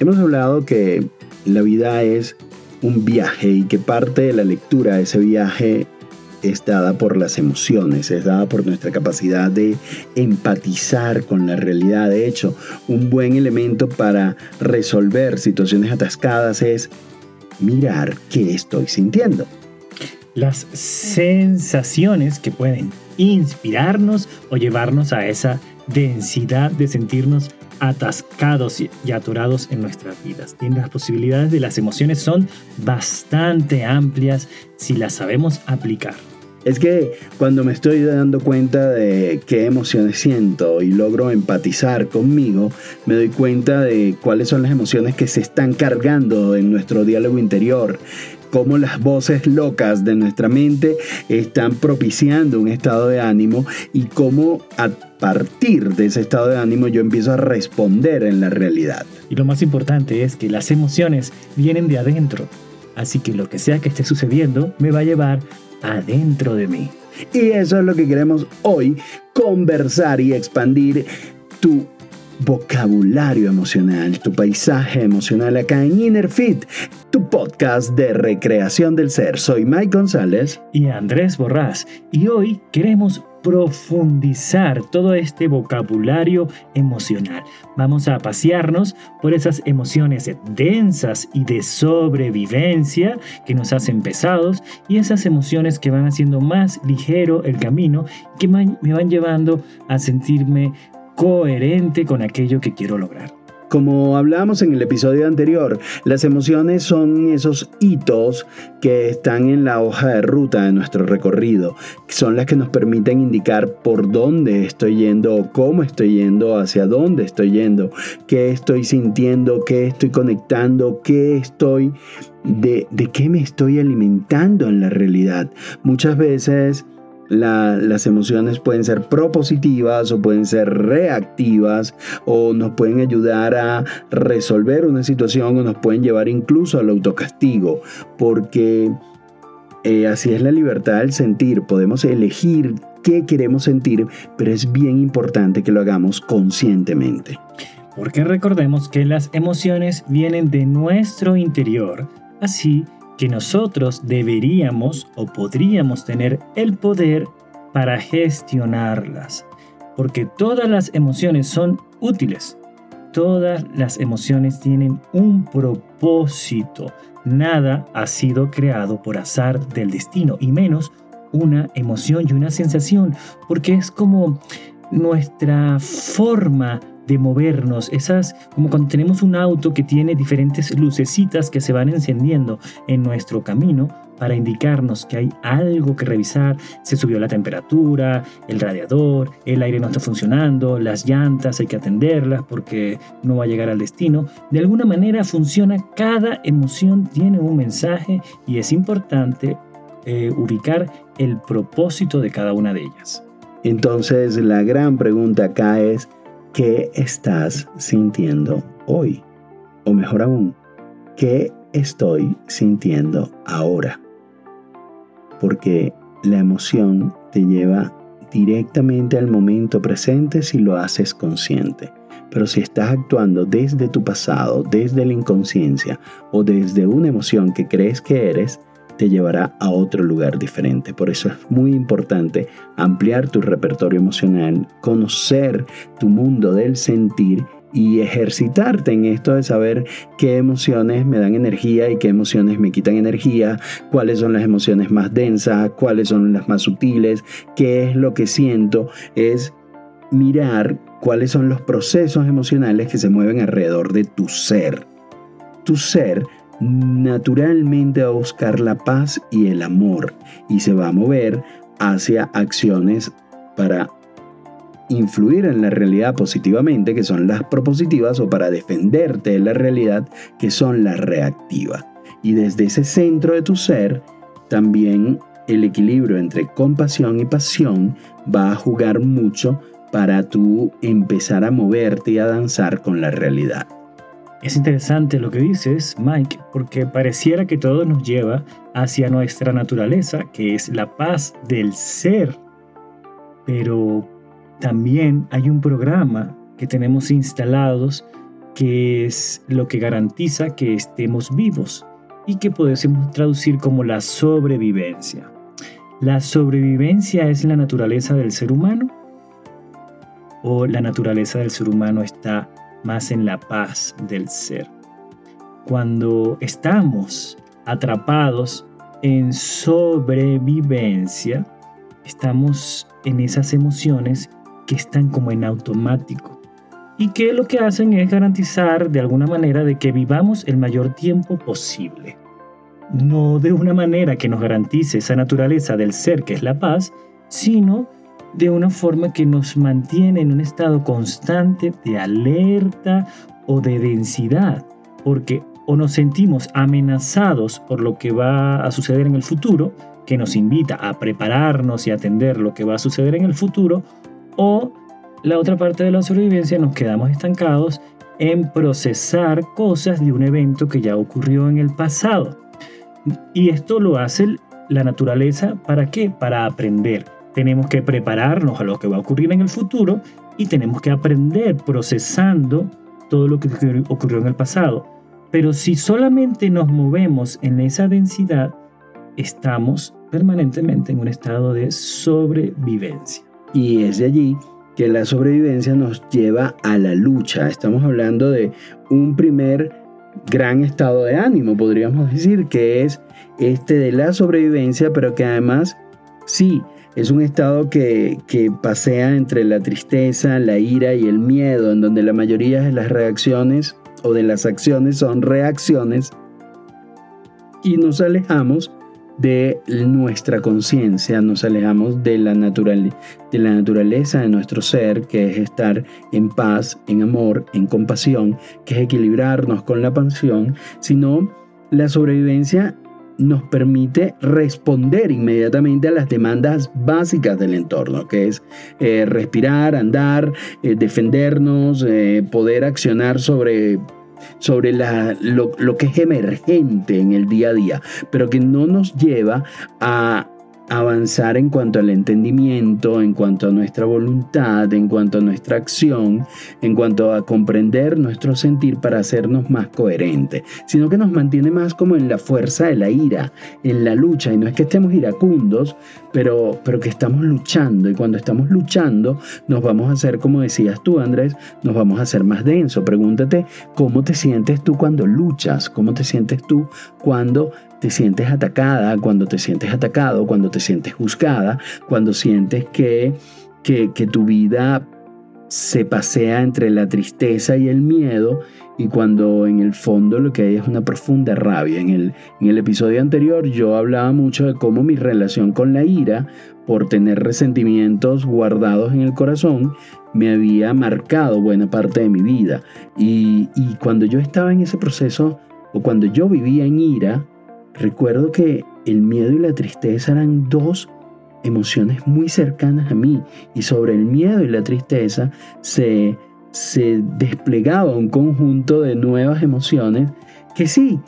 Hemos hablado que la vida es un viaje y que parte de la lectura de ese viaje es dada por las emociones, es dada por nuestra capacidad de empatizar con la realidad. De hecho, un buen elemento para resolver situaciones atascadas es mirar qué estoy sintiendo. Las sensaciones que pueden inspirarnos o llevarnos a esa densidad de sentirnos atascados y atorados en nuestras vidas. Las posibilidades de las emociones son bastante amplias si las sabemos aplicar. Es que cuando me estoy dando cuenta de qué emociones siento y logro empatizar conmigo, me doy cuenta de cuáles son las emociones que se están cargando en nuestro diálogo interior, cómo las voces locas de nuestra mente están propiciando un estado de ánimo y cómo a partir de ese estado de ánimo yo empiezo a responder en la realidad. Y lo más importante es que las emociones vienen de adentro. Así que lo que sea que esté sucediendo me va a llevar adentro de mí. Y eso es lo que queremos hoy, conversar y expandir tu vocabulario emocional, tu paisaje emocional acá en Inner Fit, tu podcast de recreación del ser. Soy Mike González y Andrés Borrás y hoy queremos profundizar todo este vocabulario emocional. Vamos a pasearnos por esas emociones densas y de sobrevivencia que nos hacen pesados y esas emociones que van haciendo más ligero el camino que me van llevando a sentirme coherente con aquello que quiero lograr. Como hablábamos en el episodio anterior, las emociones son esos hitos que están en la hoja de ruta de nuestro recorrido, son las que nos permiten indicar por dónde estoy yendo cómo estoy yendo, hacia dónde estoy yendo, qué estoy sintiendo, qué estoy conectando, qué estoy, de, de qué me estoy alimentando en la realidad. Muchas veces las emociones pueden ser propositivas o pueden ser reactivas o nos pueden ayudar a resolver una situación o nos pueden llevar incluso al autocastigo, porque eh, así es la libertad del sentir, podemos elegir qué queremos sentir, pero es bien importante que lo hagamos conscientemente. Porque recordemos que las emociones vienen de nuestro interior, así que nosotros deberíamos o podríamos tener el poder para gestionarlas. Porque todas las emociones son útiles. Todas las emociones tienen un propósito. Nada ha sido creado por azar del destino, y menos una emoción y una sensación, porque es como nuestra forma de movernos, esas como cuando tenemos un auto que tiene diferentes lucecitas que se van encendiendo en nuestro camino para indicarnos que hay algo que revisar, se subió la temperatura, el radiador, el aire no está funcionando, las llantas hay que atenderlas porque no va a llegar al destino. De alguna manera funciona, cada emoción tiene un mensaje y es importante eh, ubicar el propósito de cada una de ellas. Entonces la gran pregunta acá es, ¿Qué estás sintiendo hoy? O mejor aún, ¿qué estoy sintiendo ahora? Porque la emoción te lleva directamente al momento presente si lo haces consciente. Pero si estás actuando desde tu pasado, desde la inconsciencia o desde una emoción que crees que eres, te llevará a otro lugar diferente. Por eso es muy importante ampliar tu repertorio emocional, conocer tu mundo del sentir y ejercitarte en esto de saber qué emociones me dan energía y qué emociones me quitan energía, cuáles son las emociones más densas, cuáles son las más sutiles, qué es lo que siento, es mirar cuáles son los procesos emocionales que se mueven alrededor de tu ser. Tu ser naturalmente a buscar la paz y el amor y se va a mover hacia acciones para influir en la realidad positivamente, que son las propositivas, o para defenderte de la realidad, que son las reactivas. Y desde ese centro de tu ser, también el equilibrio entre compasión y pasión va a jugar mucho para tú empezar a moverte y a danzar con la realidad. Es interesante lo que dices, Mike, porque pareciera que todo nos lleva hacia nuestra naturaleza, que es la paz del ser. Pero también hay un programa que tenemos instalados que es lo que garantiza que estemos vivos y que podemos traducir como la sobrevivencia. ¿La sobrevivencia es la naturaleza del ser humano? ¿O la naturaleza del ser humano está más en la paz del ser? Cuando estamos atrapados en sobrevivencia, estamos en esas emociones que están como en automático y que lo que hacen es garantizar de alguna manera de que vivamos el mayor tiempo posible. No de una manera que nos garantice esa naturaleza del ser que es la paz, sino de una forma que nos mantiene en un estado constante de alerta o de densidad, porque o nos sentimos amenazados por lo que va a suceder en el futuro, que nos invita a prepararnos y atender lo que va a suceder en el futuro, o la otra parte de la sobrevivencia nos quedamos estancados en procesar cosas de un evento que ya ocurrió en el pasado. Y esto lo hace la naturaleza para qué? Para aprender. Tenemos que prepararnos a lo que va a ocurrir en el futuro y tenemos que aprender procesando todo lo que ocurrió en el pasado. Pero si solamente nos movemos en esa densidad, estamos permanentemente en un estado de sobrevivencia. Y es de allí que la sobrevivencia nos lleva a la lucha. Estamos hablando de un primer gran estado de ánimo, podríamos decir, que es este de la sobrevivencia, pero que además sí, es un estado que, pasea entre la tristeza, la ira y el miedo, en donde la mayoría de las reacciones o de las acciones son reacciones y nos alejamos de nuestra conciencia, nos alejamos de la, de la naturaleza de nuestro ser, que es estar en paz, en amor, en compasión, que es equilibrarnos con la pasión, sino la sobrevivencia nos permite responder inmediatamente a las demandas básicas del entorno, que es eh, respirar, andar, eh, defendernos, eh, poder accionar sobre sobre lo, lo que es emergente en el día a día, pero que no nos lleva a avanzar en cuanto al entendimiento, en cuanto a nuestra voluntad, en cuanto a nuestra acción, en cuanto a comprender nuestro sentir para hacernos más coherentes, sino que nos mantiene más como en la fuerza de la ira, en la lucha, y no es que estemos iracundos, pero, pero que estamos luchando, y cuando estamos luchando nos vamos a hacer, como decías tú Andrés, nos vamos a hacer más denso. Pregúntate cómo te sientes tú cuando luchas, cómo te sientes tú cuando te sientes atacada, cuando te sientes atacado, cuando te sientes juzgada, cuando sientes que, que, tu vida se pasea entre la tristeza y el miedo y cuando en el fondo lo que hay es una profunda rabia. En el, en el episodio anterior yo hablaba mucho de cómo mi relación con la ira por tener resentimientos guardados en el corazón me había marcado buena parte de mi vida. Y, y cuando yo estaba en ese proceso o cuando yo vivía en ira, Recuerdo que el miedo y la tristeza eran dos emociones muy cercanas a mí y sobre el miedo y la tristeza se, se desplegaba un conjunto de nuevas emociones que sí,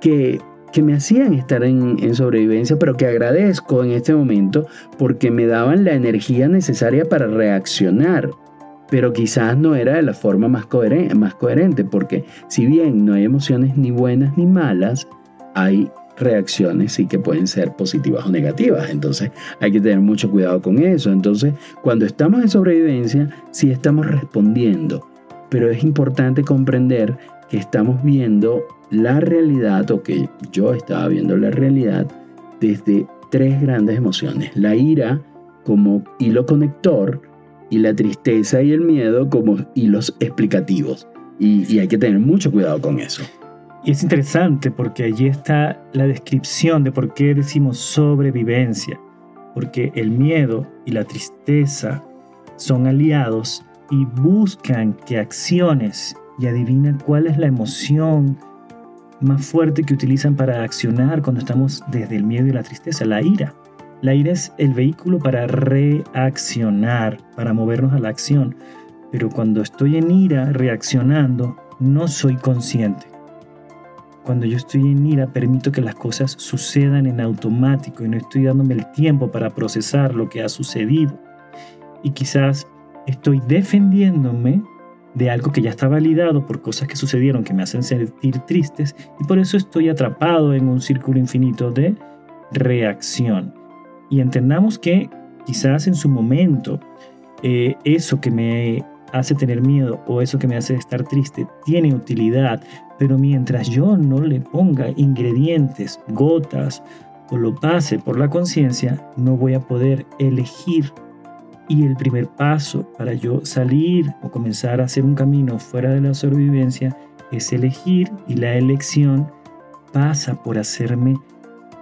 que, que me hacían estar en, en, sobrevivencia, pero que agradezco en este momento porque me daban la energía necesaria para reaccionar. Pero quizás no era de la forma más coherente, más coherente, porque si bien no hay emociones ni buenas ni malas, hay reacciones sí que pueden ser positivas o negativas. Entonces hay que tener mucho cuidado con eso. Entonces cuando estamos en sobrevivencia, sí estamos respondiendo. Pero es importante comprender que estamos viendo la realidad o que yo estaba viendo la realidad desde tres grandes emociones. La ira como hilo conector y la tristeza y el miedo como hilos explicativos. Y, y hay que tener mucho cuidado con eso. Y es interesante porque allí está la descripción de por qué decimos sobrevivencia, porque el miedo y la tristeza son aliados y buscan que acciones y adivinan cuál es la emoción más fuerte que utilizan para accionar cuando estamos desde el miedo y la tristeza, la ira. La ira es el vehículo para reaccionar, para movernos a la acción. Pero cuando estoy en ira reaccionando, no soy consciente. Cuando yo estoy en ira, permito que las cosas sucedan en automático y no estoy dándome el tiempo para procesar lo que ha sucedido. Y quizás estoy defendiéndome de algo que ya está validado por cosas que sucedieron que me hacen sentir tristes y por eso estoy atrapado en un círculo infinito de reacción. Y entendamos que quizás en su momento eh, eso que me hace tener miedo o eso que me hace estar triste tiene utilidad, pero mientras yo no le ponga ingredientes, gotas o lo pase por la conciencia, no voy a poder elegir. Y el primer paso para yo salir o comenzar a hacer un camino fuera de la sobrevivencia es elegir y la elección pasa por hacerme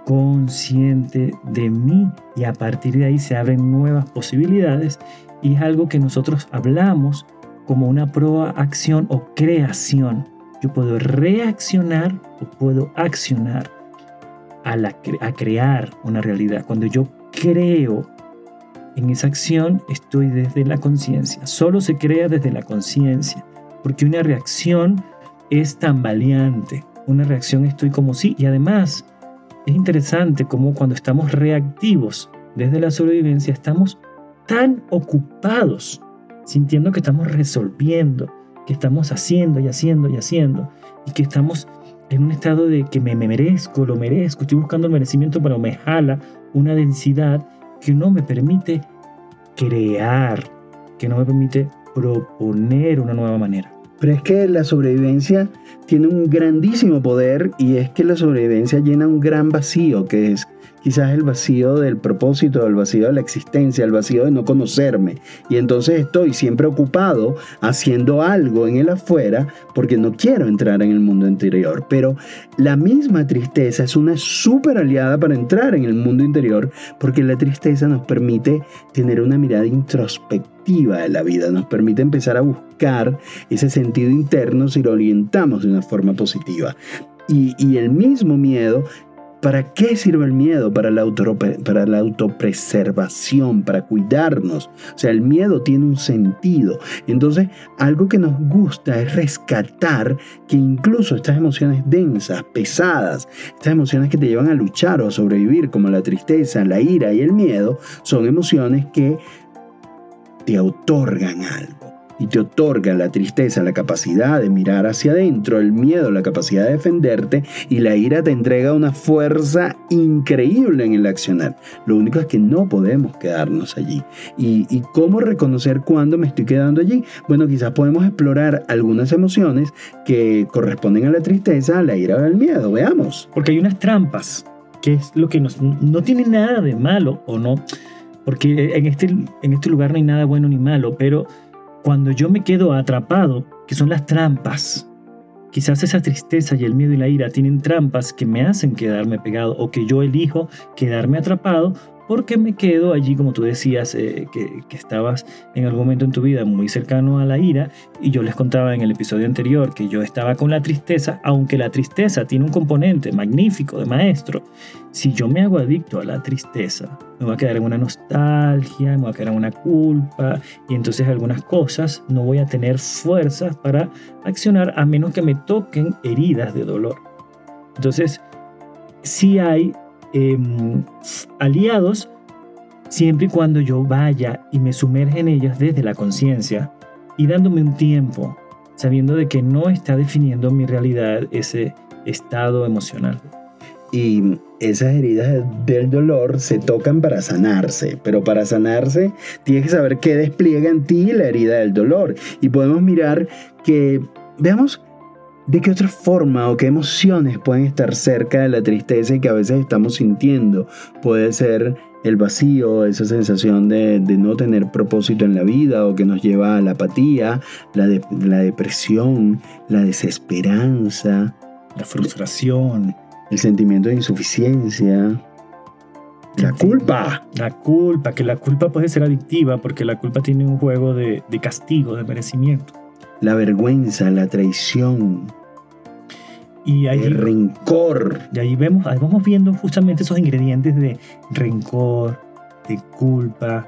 consciente de mí y a partir de ahí se abren nuevas posibilidades y es algo que nosotros hablamos como una prueba, acción o creación. Yo puedo reaccionar o puedo accionar a, a crear una realidad. Cuando yo creo en esa acción, estoy desde la conciencia. Solo se crea desde la conciencia, porque una reacción es tan valiente. Una reacción estoy como sí. Y además, es interesante como cuando estamos reactivos desde la sobrevivencia, estamos tan ocupados, sintiendo que estamos resolviendo, que estamos haciendo y haciendo y haciendo, y que estamos en un estado de que me, merezco, lo merezco, estoy buscando el merecimiento, pero me jala una densidad que no me permite crear, que no me permite proponer una nueva manera. Pero es que la sobrevivencia tiene un grandísimo poder y es que la sobrevivencia llena un gran vacío que es quizás el vacío del propósito, el vacío de la existencia, el vacío de no conocerme. Y entonces estoy siempre ocupado haciendo algo en el afuera porque no quiero entrar en el mundo interior. Pero la misma tristeza es una súper aliada para entrar en el mundo interior porque la tristeza nos permite tener una mirada introspectiva de la vida, nos permite empezar a buscar ese sentido interno si lo orientamos de una forma positiva. Y, y, el mismo miedo ¿Para qué sirve el miedo? Para la, para la autopreservación, para cuidarnos. O sea, el miedo tiene un sentido. Entonces, algo que nos gusta es rescatar que incluso estas emociones densas, pesadas, estas emociones que te llevan a luchar o a sobrevivir, como la tristeza, la ira y el miedo, son emociones que te otorgan algo y te otorga la tristeza la capacidad de mirar hacia adentro, el miedo la capacidad de defenderte y la ira te entrega una fuerza increíble en el accionar. Lo único es que no podemos quedarnos allí. ¿Y, cómo reconocer cuándo me estoy quedando allí? Bueno, quizás podemos explorar algunas emociones que corresponden a la tristeza, a la ira o al miedo. Veamos. Porque hay unas trampas, que es lo que no tiene nada de malo o no. Porque en este, en este lugar no hay nada bueno ni malo, pero cuando yo me quedo atrapado, que son las trampas. Quizás esa tristeza y el miedo y la ira tienen trampas que me hacen quedarme pegado o que yo elijo quedarme atrapado porque me quedo allí, como tú decías, eh, que, estabas en algún momento en tu vida muy cercano a la ira, y yo les contaba en el episodio anterior que yo estaba con la tristeza, aunque la tristeza tiene un componente magnífico de maestro, si yo me hago adicto a la tristeza, me voy a quedar en una nostalgia, me voy a quedar en una culpa, y entonces algunas cosas no voy a tener fuerzas para accionar a menos que me toquen heridas de dolor. Entonces, sí hay Em, aliados siempre y cuando yo vaya y me sumerge en ellas desde la conciencia y dándome un tiempo, sabiendo de que no está definiendo mi realidad ese estado emocional. Y esas heridas del dolor se tocan para sanarse, pero para sanarse tienes que saber qué despliega en ti la herida del dolor. Y podemos mirar que, veamos ¿De qué otra forma o qué emociones pueden estar cerca de la tristeza que a veces estamos sintiendo? Puede ser el vacío, esa sensación de, no tener propósito en la vida o que nos lleva a la apatía, la, la depresión, la desesperanza, la frustración, el sentimiento de insuficiencia. La culpa. La culpa, que la culpa puede ser adictiva porque la culpa tiene un juego de, de castigo, de merecimiento la vergüenza, la traición, y el rencor. Y ahí vemos, ahí vamos viendo justamente esos ingredientes de rencor, de culpa,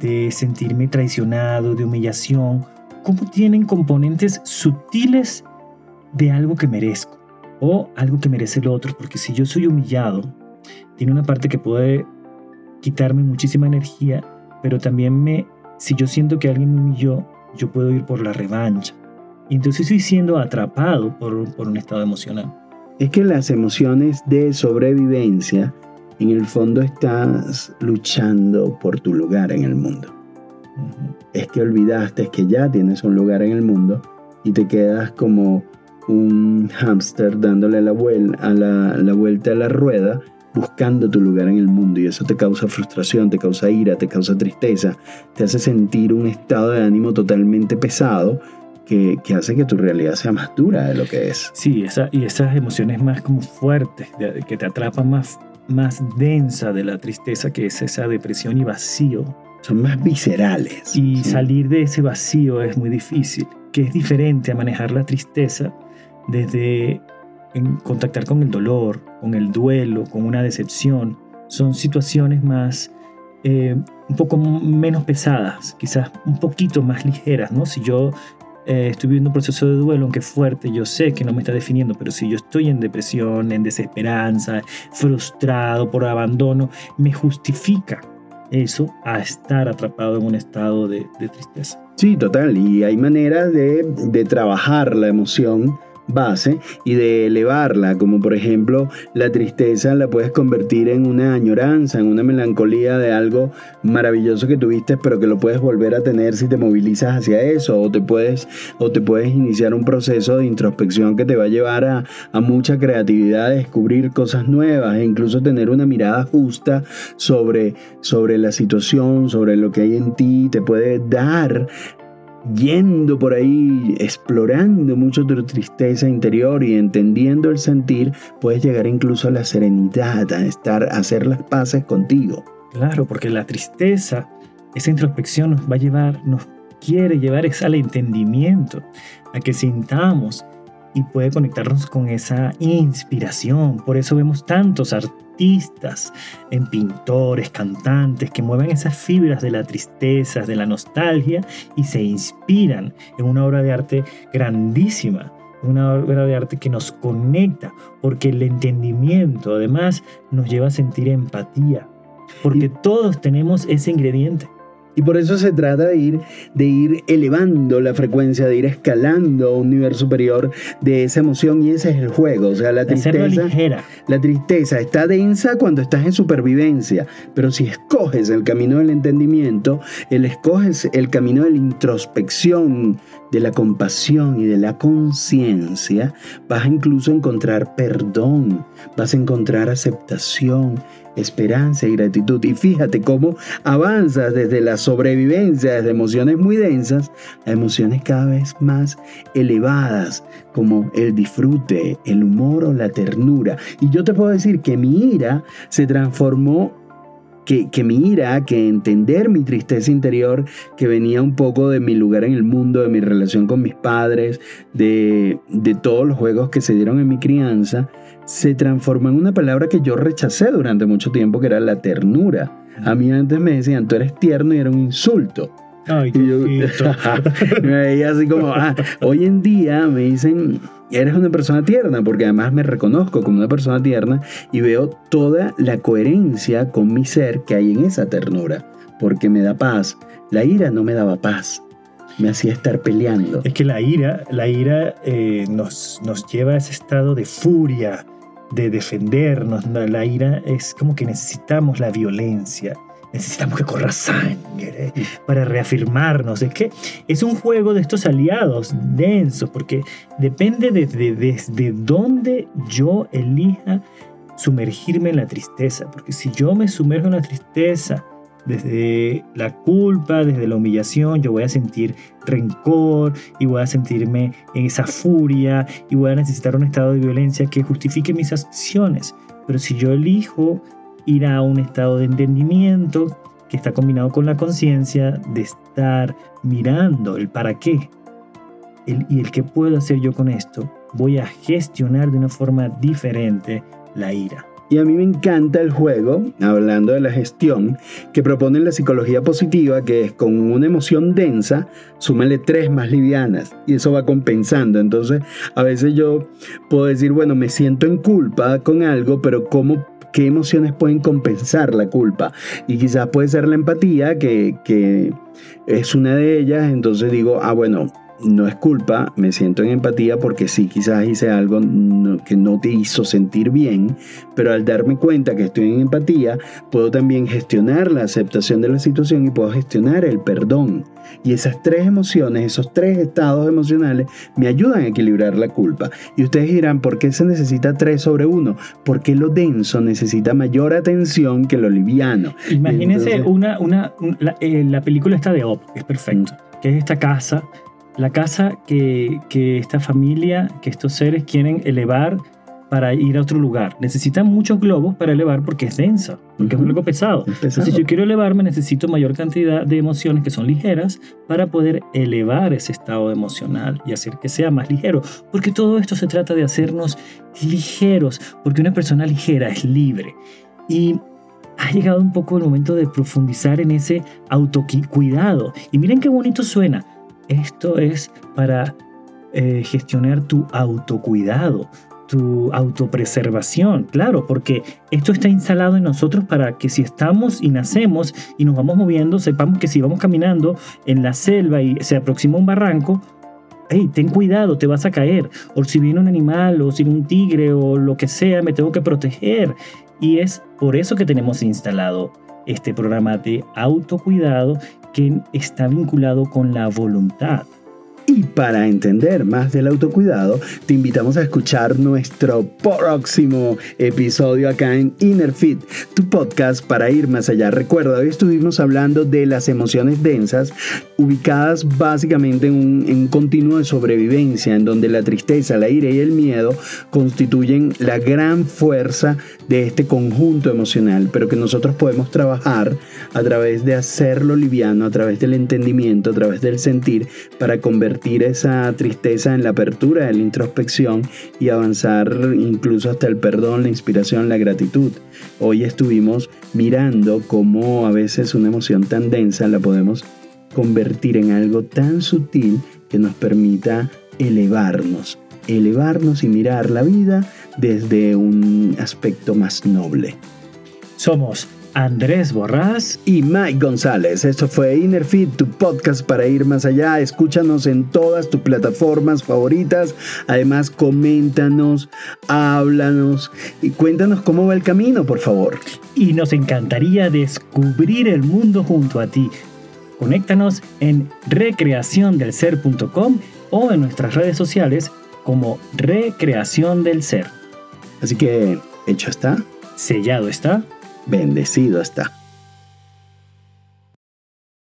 de sentirme traicionado, de humillación, cómo tienen componentes sutiles de algo que merezco o algo que merece el otro, porque si yo soy humillado, tiene una parte que puede quitarme muchísima energía, pero también me, si yo siento que alguien me humilló, yo puedo ir por la revancha. Y entonces estoy siendo atrapado por, por un estado emocional. Es que las emociones de sobrevivencia, en el fondo estás luchando por tu lugar en el mundo. Es que olvidaste que ya tienes un lugar en el mundo y te quedas como un hámster dándole la, a la, la vuelta a la rueda buscando tu lugar en el mundo y eso te causa frustración, te causa ira, te causa tristeza, te hace sentir un estado de ánimo totalmente pesado que, que, hace que tu realidad sea más dura de lo que es. Sí, esa, y esas emociones más como fuertes, que te atrapan más, más densa de la tristeza, que es esa depresión y vacío. Son más viscerales. Y salir de ese vacío es muy difícil, que es diferente a manejar la tristeza desde en contactar con el dolor, con el duelo, con una decepción. Son situaciones más, eh, un poco menos pesadas, quizás un poquito más ligeras, ¿no? Si yo eh, estoy viviendo un proceso de duelo, aunque fuerte, yo sé que no me está definiendo, pero si yo estoy en depresión, en desesperanza, frustrado por abandono, me justifica eso a estar atrapado en un estado de, tristeza. Sí, total. Y hay maneras de trabajar la emoción base y de elevarla, como por ejemplo la tristeza la puedes convertir en una añoranza, en una melancolía de algo maravilloso que tuviste, pero que lo puedes volver a tener si te movilizas hacia eso, o te puedes, o te puedes iniciar un proceso de introspección que te va a llevar a, a mucha creatividad, a descubrir cosas nuevas e incluso tener una mirada justa sobre, sobre la situación, sobre lo que hay en ti, te puede dar yendo por ahí, explorando mucho tu tristeza interior y entendiendo el sentir, puedes llegar incluso a la serenidad, a estar, a hacer las paces contigo. Claro, porque la tristeza, esa introspección nos va a llevar, nos quiere llevar al entendimiento, a que sintamos y puede conectarnos con esa inspiración. Por eso vemos tantos artistas, en pintores, cantantes que mueven esas fibras de la tristeza, de la nostalgia y se inspiran en una obra de arte grandísima. Una obra de arte que nos conecta, porque el entendimiento además nos lleva a sentir empatía, porque todos tenemos ese ingrediente. Y por eso se trata de ir, de ir elevando la frecuencia, de ir escalando a un nivel superior de esa emoción y ese es el juego. O sea, la tristeza, la tristeza está densa cuando estás en supervivencia, pero si escoges el camino del entendimiento, el escoges el camino de la introspección, de la compasión y de la conciencia, vas a incluso encontrar perdón, vas a encontrar aceptación esperanza y gratitud. Y fíjate cómo avanzas desde la sobrevivencia, desde emociones muy densas, a emociones cada vez más elevadas, como el disfrute, el humor o la ternura. Y yo te puedo decir que mi ira se transformó que, que, mi ira, que entender mi tristeza interior, que venía un poco de mi lugar en el mundo, de mi relación con mis padres, de, de todos los juegos que se dieron en mi crianza, se transformó en una palabra que yo rechacé durante mucho tiempo, que era la ternura. A mí antes me decían, tú eres tierno y era un insulto. Ay, y yo, me veía así como, ah, hoy en día me dicen, eres una persona tierna, porque además me reconozco como una persona tierna y veo toda la coherencia con mi ser que hay en esa ternura, porque me da paz. La ira no me daba paz, me hacía estar peleando. Es que la ira, la ira eh, nos, nos lleva a ese estado de furia, de defendernos. La ira es como que necesitamos la violencia. Necesitamos que corra sangre para reafirmarnos. Es que es un juego de estos aliados densos, porque depende desde de, dónde yo elija sumergirme en la tristeza. Porque si yo me sumerjo en la tristeza desde la culpa, desde la humillación, yo voy a sentir rencor y voy a sentirme en esa furia y voy a necesitar un estado de violencia que justifique mis acciones. Pero si yo elijo ir a un estado de entendimiento que está combinado con la conciencia de estar mirando el para qué y el qué puedo hacer yo con esto, voy a gestionar de una forma diferente la ira. Y a mí me encanta el juego, hablando de la gestión, que propone la psicología positiva, que es con una emoción densa, súmale tres más livianas y eso va compensando. Entonces, a veces yo puedo decir, bueno, me siento en culpa con algo, pero ¿cómo qué emociones pueden compensar la culpa. Y quizás puede ser la empatía, que, que, es una de ellas. Entonces digo, ah, bueno, no es culpa, me siento en empatía porque sí, quizás hice algo que no te hizo sentir bien, pero al darme cuenta que estoy en empatía, puedo también gestionar la aceptación de la situación y puedo gestionar el perdón. Y esas tres emociones, esos tres estados emocionales, me ayudan a equilibrar la culpa. Y ustedes dirán, ¿por qué se necesita tres sobre uno? Porque lo denso necesita mayor atención que lo liviano. Imagínense una, una, eh, la, película está de Op, es perfecto, mm. que es esta casa la casa que, esta familia, que estos seres quieren elevar para ir a otro lugar. Necesitan muchos globos para elevar porque es densa, porque es algo pesado. Entonces, si yo quiero elevarme, necesito mayor cantidad de emociones que son ligeras para poder elevar ese estado emocional y hacer que sea más ligero. Porque todo esto se trata de hacernos ligeros, porque una persona ligera es libre. Y ha llegado un poco el momento de profundizar en ese autocuidado. Y miren qué bonito suena esto es para eh, gestionar tu autocuidado, tu autopreservación, claro, porque esto está instalado en nosotros para que si estamos y nacemos y nos vamos moviendo, sepamos que si vamos caminando en la selva y se aproxima un barranco, hey, ten cuidado, te vas a caer. O si viene un animal, o si viene un tigre, o lo que sea, me tengo que proteger. Y es por eso que tenemos instalado este programa de autocuidado que está vinculado con la voluntad. Y para entender más del autocuidado, te invitamos a escuchar nuestro próximo episodio acá en Inner Fit, tu podcast para ir más allá. Recuerda, hoy estuvimos hablando de las emociones densas, ubicadas básicamente en un, continuo de sobrevivencia, en donde la tristeza, la ira y el miedo constituyen la gran fuerza de este conjunto emocional, pero que nosotros podemos trabajar a través de hacerlo liviano, a través del entendimiento, a través del sentir, para convertir esa tristeza en la apertura de la introspección y avanzar incluso hasta el perdón, la inspiración, la gratitud. Hoy estuvimos mirando cómo a veces una emoción tan densa la podemos convertir en algo tan sutil que nos permita elevarnos, elevarnos y mirar la vida desde un aspecto más noble. Somos Andrés Borrás y Mike González. Esto fue Innerfit, tu podcast para ir más allá. Escúchanos en todas tus plataformas favoritas. Además, coméntanos, háblanos y cuéntanos cómo va el camino, por favor. Y nos encantaría descubrir el mundo junto a ti. Conéctanos en recreaciondelser.com o en nuestras redes sociales como Recreación del Ser. Así que, hecho está. Sellado está bendecido está.